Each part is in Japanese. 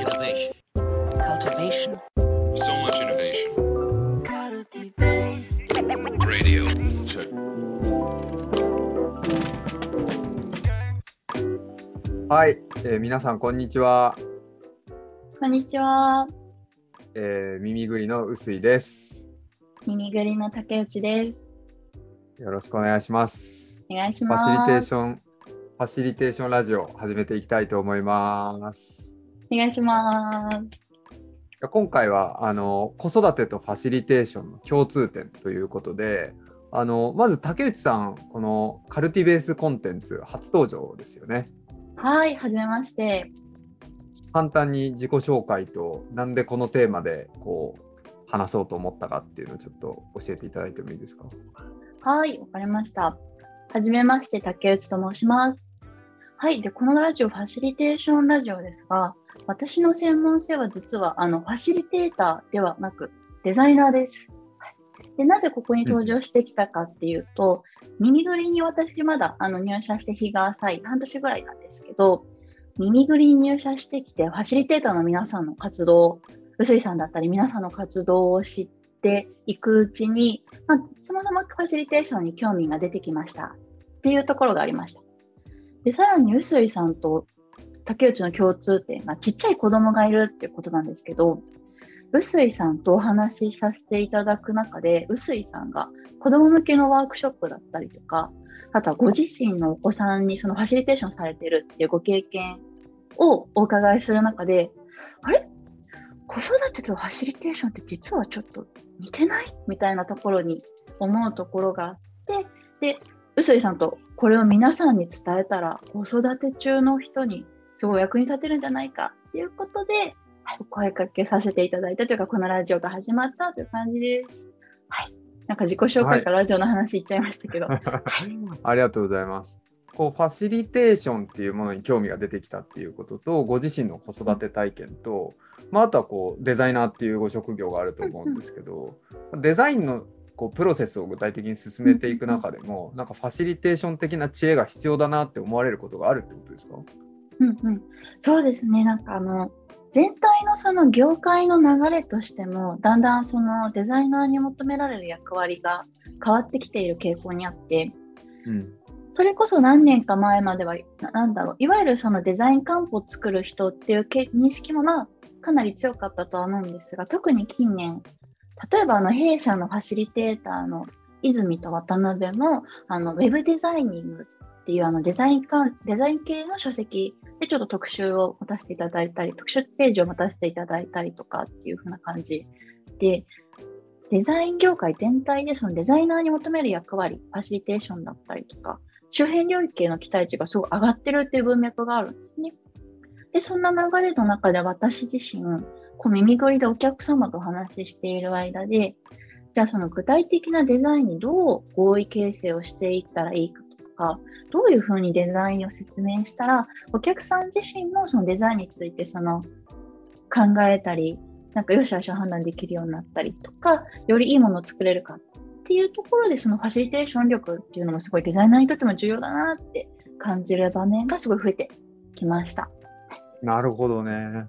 Innovation. cultivation, So much innovation. Radio. Check. はい、えー皆さんこんにちは、こんにちは。えー耳ぐりの臼井です。耳ぐりの竹内です。よろしくお願いします。お願いしフます。ァシリテーション、ファシリテーションラジオ始めていきたいと思います。お願いします。今回はあの子育てとファシリテーションの共通点ということで、あのまず竹内さん、このカルティベースコンテンツ初登場ですよね。はい、はじめまして。簡単に自己紹介と、なんでこのテーマでこう話そうと思ったかっていうのをちょっと教えていただいてもいいですか？はい、わかりました。はじめまして、竹内と申します。はい、で、このラジオ、ファシリテーションラジオですが、私の専門性は実は、あの、ファシリテーターではなく、デザイナーです。で、なぜここに登場してきたかっていうと、耳ぐりに私まだあの入社して日が浅い、半年ぐらいなんですけど、耳ぐりに入社してきて、ファシリテーターの皆さんの活動、臼井さんだったり皆さんの活動を知っていくうちに、まあ、そもそもファシリテーションに興味が出てきましたっていうところがありました。で、さらに臼井さんと竹内の共通点がちっちゃい子供がいるっていうことなんですけど、臼井さんとお話しさせていただく中で、臼井さんが子供向けのワークショップだったりとか、あとはご自身のお子さんにそのファシリテーションされてるっていうご経験をお伺いする中で、あれ？子育てとファシリテーションって実はちょっと似てない？みたいなところに思うところがあって、で、臼井さんとこれを皆さんに伝えたら、子育て中の人にすごい役に立てるんじゃないかっていうことで、はい、お声かけさせていただいたというか、このラジオが始まったという感じです。はい。なんか自己紹介からラジオの話いっちゃいましたけど。ありがとうございます。こうファシリテーションっていうものに興味が出てきたっていうことと、ご自身の子育て体験と、まあ、あとはこうデザイナーっていうご職業があると思うんですけど、デザインのこうプロセスを具体的に進めていく中でも、なんかファシリテーション的な知恵が必要だなって思われることがあるってことですか？うんうん、そうですね、なんかあの全体のその業界の流れとしても、だんだんそのデザイナーに求められる役割が変わってきている傾向にあって、うん。それこそ何年か前までは、ななんだろう、いわゆるそのデザインカンプを作る人っていう認識もまあかなり強かったとは思うんですが、特に近年、例えばあの弊社のファシリテーターの泉と渡辺も、あのウェブデザイニングっていうあのデザインかデザイン系の書籍でちょっと特集を持たせていただいたり、特集ページを持たせていただいたりとかっていう風な感じで、デザイン業界全体でそのデザイナーに求める役割、ファシリテーションだったりとか、周辺領域への期待値がすごい上がってるっていう文脈があるんですね。で、そんな流れの中で私自身、こう耳ぐりでお客様とお話ししている間で、じゃあその具体的なデザインにどう合意形成をしていったらいいかか、どういうふうにデザインを説明したら、お客さん自身もそのデザインについてその考えたり、なんか良し悪しを判断できるようになったりとか、よりいいものを作れるかっていうところで、そのファシリテーション力っていうのもすごいデザイナーにとっても重要だなって感じる場面がすごい増えてきました。なるほどね。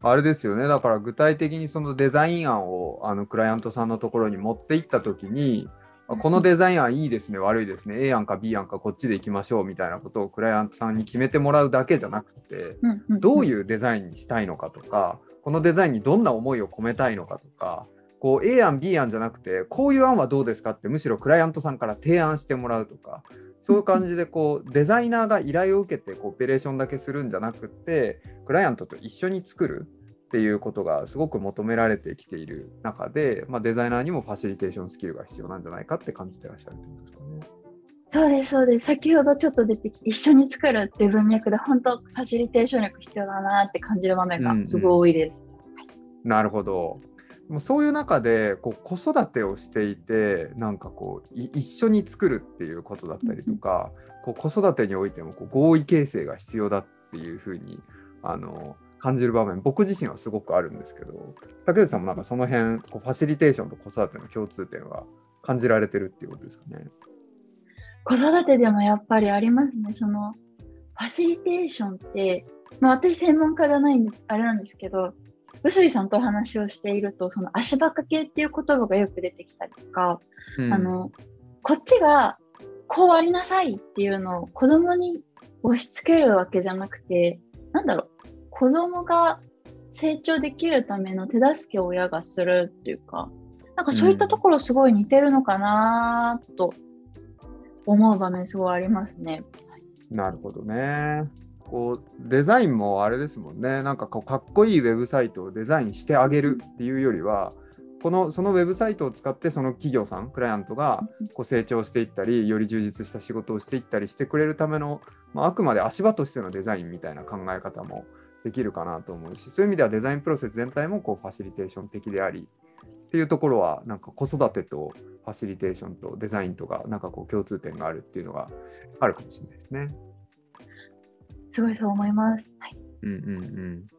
あれですよね。だから具体的にそのデザイン案をあのクライアントさんのところに持っていったときに、このデザイン案いいですね、悪いですね、A 案か B 案かこっちで行きましょうみたいなことをクライアントさんに決めてもらうだけじゃなくて、どういううデザインにしたいのかとか、このデザインにどんな思いを込めたいのかとか、こう A 案、B 案じゃなくて、こういう案はどうですかって、むしろクライアントさんから提案してもらうとか、そういう感じでこうデザイナーが依頼を受けてこうオペレーションだけするんじゃなくて、クライアントと一緒に作るっていうことがすごく求められてきている中で、まあ、デザイナーにもファシリテーションスキルが必要なんじゃないかって感じてらっしゃるってことですかね。そうです、そうです。先ほどちょっと出てきて、一緒に作るっていう文脈で、本当、ファシリテーション力必要だなって感じる場面がすごい多いです。なるほど。もうそういう中でこう子育てをしていてなんかこうい一緒に作るっていうことだったりとか、こう子育てにおいてもこう合意形成が必要だっていうふうにあの感じる場面僕自身はすごくあるんですけど竹内さんもなんかその辺こうファシリテーションと子育ての共通点は感じられてるっていうことですかね。子育てでもやっぱりありますね。その、ファシリテーションって、まあ、私専門家じゃないんです、あれなんですけど、臼井さんとお話をしていると、その足場掛けっていう言葉がよく出てきたりとか、うんあの、こっちがこうありなさいっていうのを子供に押し付けるわけじゃなくて、なんだろう、子供が成長できるための手助けを親がするっていうか、なんかそういったところすごい似てるのかなと思う場面すごいありますね。なるほどね。こうデザインもあれですもんね。なんかこうかっこいいウェブサイトをデザインしてあげるっていうよりは、このそのウェブサイトを使ってその企業さん、クライアントがこう成長していったり、より充実した仕事をしていったりしてくれるための、まあ、あくまで足場としてのデザインみたいな考え方もできるかなと思うし、そういう意味ではデザインプロセス全体もこうファシリテーション的であり、っていうところは、なんか子育てとファシリテーションとデザインとか、なんかこう共通点があるっていうのがあるかもしれないですね。すごいそう思います。はい、うんうん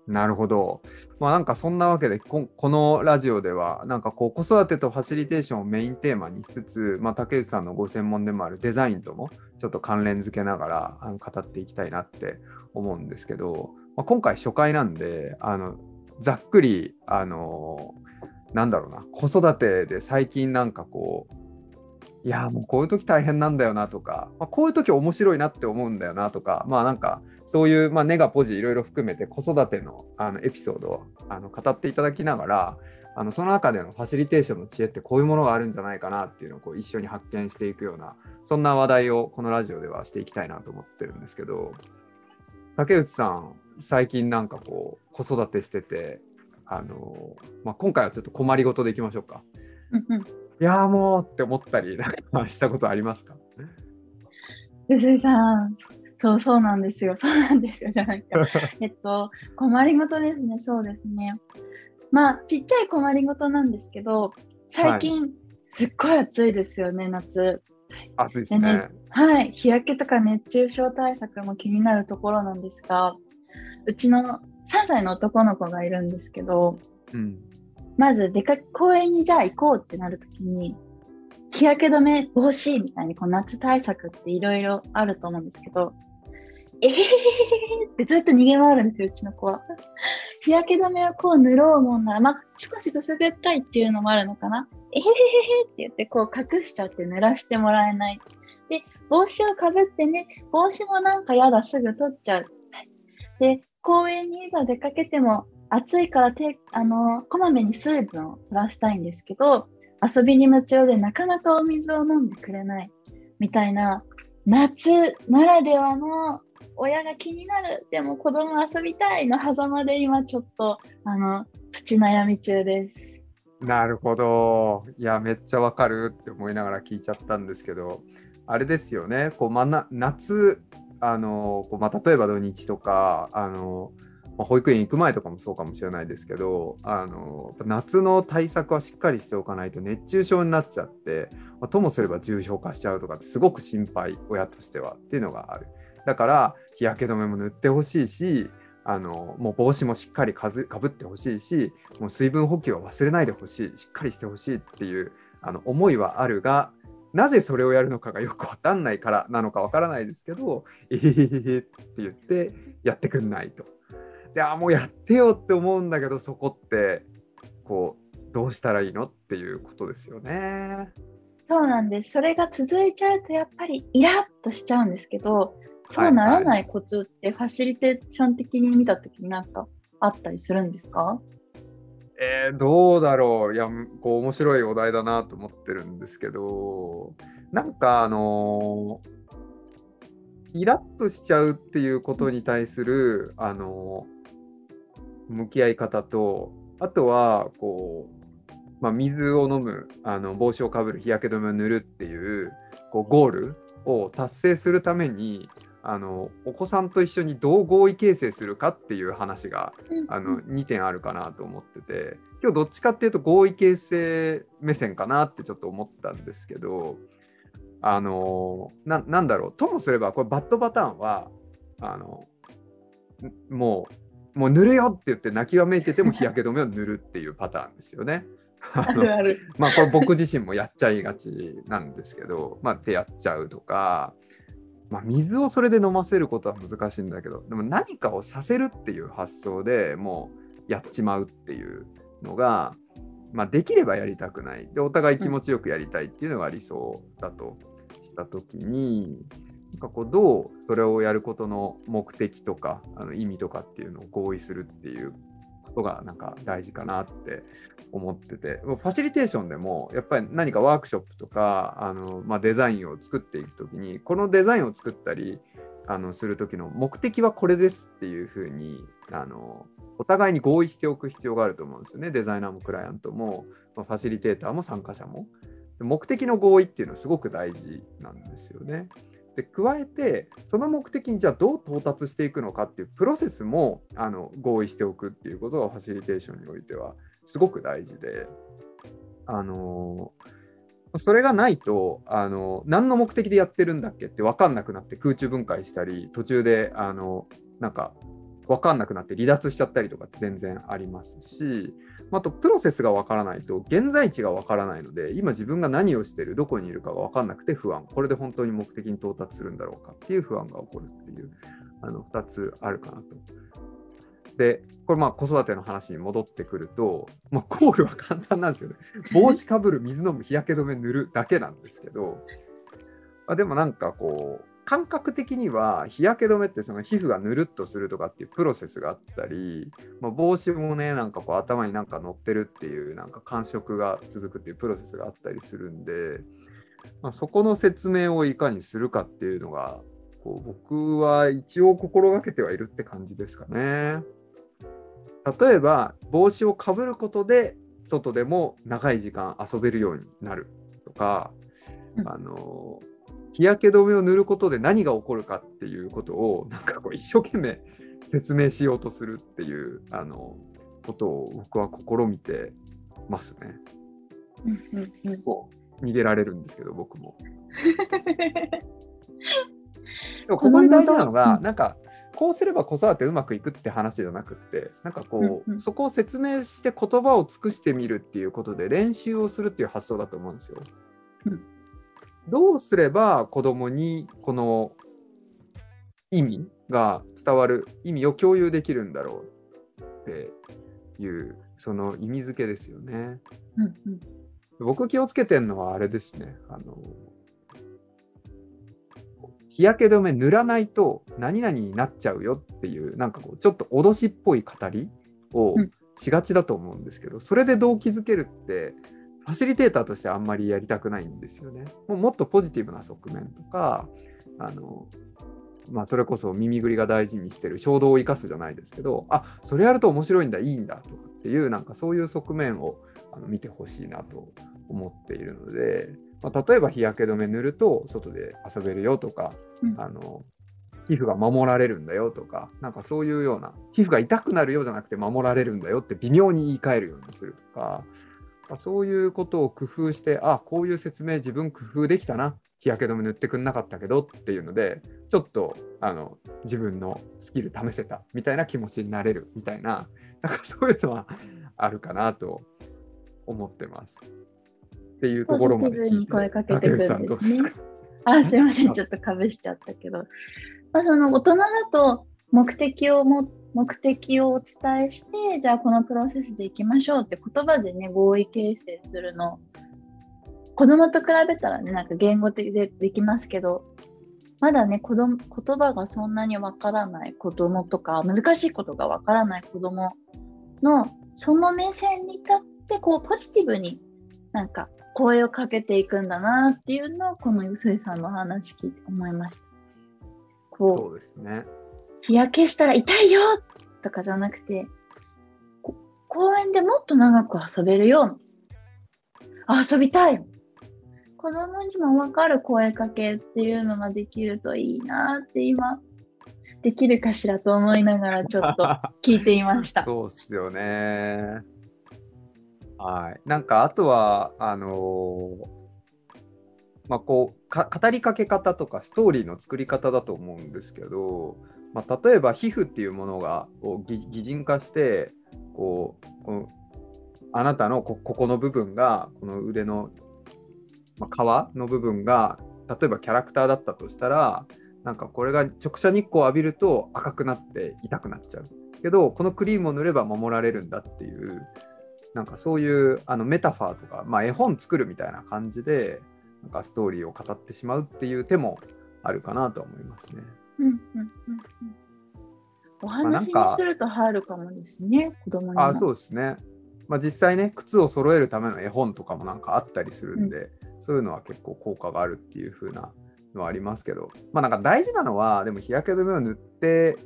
うん、なるほど。まあなんかそんなわけでここのラジオではなんかこう子育てとファシリテーションをメインテーマにしつつ、まあ、竹内さんのご専門でもあるデザインともちょっと関連付けながらあの語っていきたいなって思うんですけど、まあ、今回初回なんであのざっくりあのなんだろうな子育てで最近なんかこういやもうこういう時大変なんだよなとか、まあ、こういう時面白いなって思うんだよなとかまあなんかそういう、まあ、ネガポジいろいろ含めて子育てのあのエピソードをあの語っていただきながらあのその中でのファシリテーションの知恵ってこういうものがあるんじゃないかなっていうのをこう一緒に発見していくようなそんな話題をこのラジオではしていきたいなと思ってるんですけど竹内さん最近なんかこう子育てしててあの、まあ、今回はちょっと困りごとでいきましょうか。いやーもうって思ったりなんかしたことありますか？臼井さん、そうそうなんですよ。そうなんですよ。じゃないか。えっと、困りごとですね。そうですね。まあ、ちっちゃい困りごとなんですけど、最近、すっごい暑いですよね、夏。暑いですね。はい。日焼けとか熱中症対策も気になるところなんですが、うちの3歳の男の子がいるんですけど、うんまず出か公園にじゃあ行こうってなるときに、日焼け止め防止みたいにこう夏対策っていろいろあると思うんですけど、えへへへってずっと逃げ回るんですよ、うちの子は。日焼け止めをこう塗ろうもんなら、まあ、少しくすぐったいっていうのもあるのかな。えへへへへって言ってこう隠しちゃって濡らしてもらえない。で、帽子をかぶってね、帽子もなんかやだ、すぐ取っちゃう。で、公園にいざ出かけても、暑いから手、あの、こまめに水分を取らしたいんですけど、遊びに夢中でなかなかお水を飲んでくれない。みたいな、夏ならではの親が気になる、でも子供遊びたいの狭間で今ちょっと、あの、プチ悩み中です。なるほど。いや、めっちゃわかるって思いながら聞いちゃったんですけど、あれですよね、こうまな夏、あのこうまあ、例えば土日とか、あのまあ保育園行く前とかもそうかもしれないですけど、あの夏の対策はしっかりしておかないと熱中症になっちゃって、まあともすれば重症化しちゃうとかすごく心配、親としてはっていうのがある。だから日焼け止めも塗ってほしいし、あのもう帽子もしっかりかぶってほしいし、もう水分補給は忘れないでほしい、しっかりしてほしいっていうあの思いはあるが、なぜそれをやるのかがよくわかんないからなのかわからないですけど、えへへへへって言ってやってくんないと。で、あ、もうやってよって思うんだけど、そこって、こう、どうしたらいいのっていうことですよね。そうなんです。それが続いちゃうとやっぱりイラッとしちゃうんですけど、そうならないコツってファシリテーション的に見たときになんかあったりするんですか？えーどうだろう。いやこう面白いお題だなと思ってるんですけどなんかあのイラッとしちゃうっていうことに対するあの向き合い方とあとはこう、まあ、水を飲むあの帽子をかぶる日焼け止めを塗るっていうこうゴールを達成するためにあのお子さんと一緒にどう合意形成するかっていう話があの2点あるかなと思ってて今日どっちかっていうと合意形成目線かなってちょっと思ったんですけどあのななんだろうともすればこれバッドパターンはあのんもうもう塗るよって言って泣きわめいてても 日焼け止めを塗るっていうパターンですよね。あ あの。まあこれ僕自身もやっちゃいがちなんですけど、まあ、でやっちゃうとか、まあ、水をそれで飲ませることは難しいんだけどでも何かをさせるっていう発想でもうやっちまうっていうのが、まあ、できればやりたくない。でお互い気持ちよくやりたいっていうのが理想だとした時に、なんかこうどうそれをやることの目的とかあの意味とかっていうのを合意するっていうことがなんか大事かなって思ってて。ファシリテーションでもやっぱり何かワークショップとかあの、まあ、デザインを作っていく時にこのデザインを作ったりあのする時の目的はこれですっていうふうにあのお互いに合意しておく必要があると思うんですよね。デザイナーもクライアントも、まあ、ファシリテーターも参加者も。目的の合意っていうのはすごく大事なんですよね。で加えてその目的にじゃあどう到達していくのかっていうプロセスもあの合意しておくっていうことがファシリテーションにおいてはすごく大事で、あのそれがないと、あの何の目的でやってるんだっけって分かんなくなって空中分解したり途中であのなんか分かんなくなって離脱しちゃったりとかって全然ありますし、あとプロセスが分からないと現在地が分からないので今自分が何をしてるどこにいるかが分かんなくて不安これで本当に目的に到達するんだろうかっていう不安が起こるっていうあの2つあるかなと。でこれまあ子育ての話に戻ってくると、まあ、ゴールは簡単なんですよね。帽子かぶる水飲む日焼け止め塗るだけなんですけど、あ、でもなんかこう感覚的には日焼け止めってその皮膚がぬるっとするとかっていうプロセスがあったり、まあ、帽子もねなんかこう頭になんか乗ってるっていうなんか感触が続くっていうプロセスがあったりするんで、まあ、そこの説明をいかにするかっていうのがこう僕は一応心がけてはいるって感じですかね。例えば帽子をかぶることで外でも長い時間遊べるようになるとか、あの日焼け止めを塗ることで何が起こるかっていうことをなんかこう一生懸命説明しようとするっていうあのことを僕は試みてますね。こう逃げられるんですけど僕も。でもここで大事なのがなんかこうすれば子育てうまくいくって話じゃなくってなんかこう、そこを説明して言葉を尽くしてみるっていうことで練習をするっていう発想だと思うんですよ。どうすれば子供にこの意味が伝わる意味を共有できるんだろうっていうその意味付けですよね。うんうん、僕気をつけてるのはあれですね。あの日焼け止め塗らないと何々になっちゃうよっていうなんかこうちょっと脅しっぽい語りをしがちだと思うんですけど、それで動機づけるってファシリテーターとしてあんまりやりたくないんですよね。もうもっとポジティブな側面とか、あのまあ、それこそ耳ぐりが大事にしてる衝動を生かすじゃないですけど、あそれやると面白いんだ、いいんだとかっていう、なんかそういう側面をあの見てほしいなと思っているので、まあ、例えば日焼け止め塗ると外で遊べるよとか、うん、あの皮膚が守られるんだよとか、なんかそういうような、皮膚が痛くなるようじゃなくて守られるんだよって微妙に言い換えるようにするとか、そういうことを工夫して、あこういう説明自分工夫できたな、日焼け止め塗ってくんなかったけどっていうので、ちょっとあの自分のスキル試せたみたいな気持ちになれるみたいな、なんかそういうのはあるかなと思ってます。っていうところまで聞いて。声かけてくるんですね。あ、すいません、ちょっとかぶしちゃったけど。まあ、その大人だと目的を持って目的をお伝えして、じゃあこのプロセスでいきましょうって言葉でね、合意形成するの、子供と比べたらね、なんか言語的でできますけど、まだね、子供言葉がそんなにわからない子供とか、難しいことがわからない子供の、その目線に立って、こう、ポジティブになんか声をかけていくんだなっていうのを、このゆすいさんの話聞いて思いました。こうそうですね。日焼けしたら痛いよとかじゃなくて、公園でもっと長く遊べるよ。遊びたい。子供にも分かる声かけっていうのができるといいなって今、できるかしらと思いながらちょっと 聞いていました。そうっすよね。はい。なんかあとは、あのー、まあ、こう語りかけ方とかストーリーの作り方だと思うんですけど、まあ、例えば皮膚っていうものがこう擬人化してこうこのあなたのここの部分がこの腕の、まあ、皮の部分が例えばキャラクターだったとしたらなんかこれが直射日光を浴びると赤くなって痛くなっちゃうけどこのクリームを塗れば守られるんだっていうなんかそういうあのメタファーとか、まあ、絵本作るみたいな感じでなんかストーリーを語ってしまうっていう手もあるかなと思いますね。うんうんうんうんお話にすると入るかもですね、子供にも。あそうですね。まあ、実際ね、靴を揃えるための絵本とかもなんかあったりするんで、そういうのは結構効果があるっていう風なのはありますけど、まあなんか大事なのは、でも日焼け止めを塗って、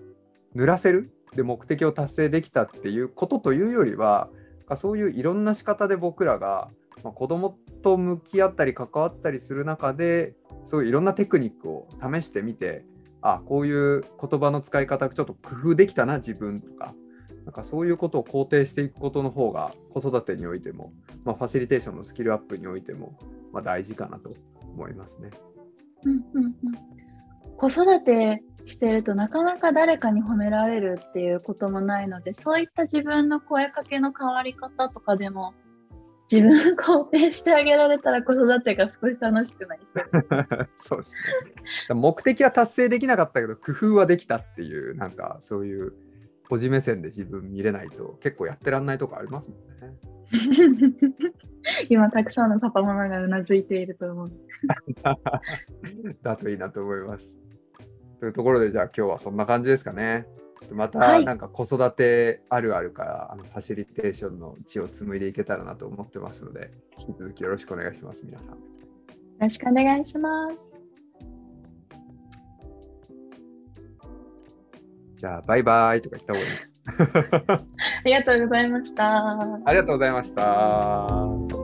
塗らせるで目的を達成できたっていうことというよりは、そういういろんな仕方で僕らが、まあ、子供と向き合ったり関わったりする中で、そういういろんなテクニックを試してみて、あこういう言葉の使い方ちょっと工夫できたな自分とかなんかそういうことを肯定していくことの方が子育てにおいても、まあ、ファシリテーションのスキルアップにおいても、まあ、大事かなと思いますね。うんうんうん、子育てしてるとなかなか誰かに褒められるっていうこともないのでそういった自分の声かけの変わり方とかでも自分肯定してあげられたら子育てが少し楽しくなりそう そうですね。目的は達成できなかったけど工夫はできたっていうなんかそういう個人目線で自分見れないと結構やってらんないとこありますもんね。今たくさんのパパママがうなずいていると思う。だといいなと思います。というところでじゃあ今日はそんな感じですかね。またはいなんか子育てあるあるから、あのファシリテーションの地を紡いでいけたらなと思ってますので引き続きよろしくお願いします皆さん。よろしくお願いします。じゃあバイバイとか言った方がいい。ありがとうございました。ありがとうございました。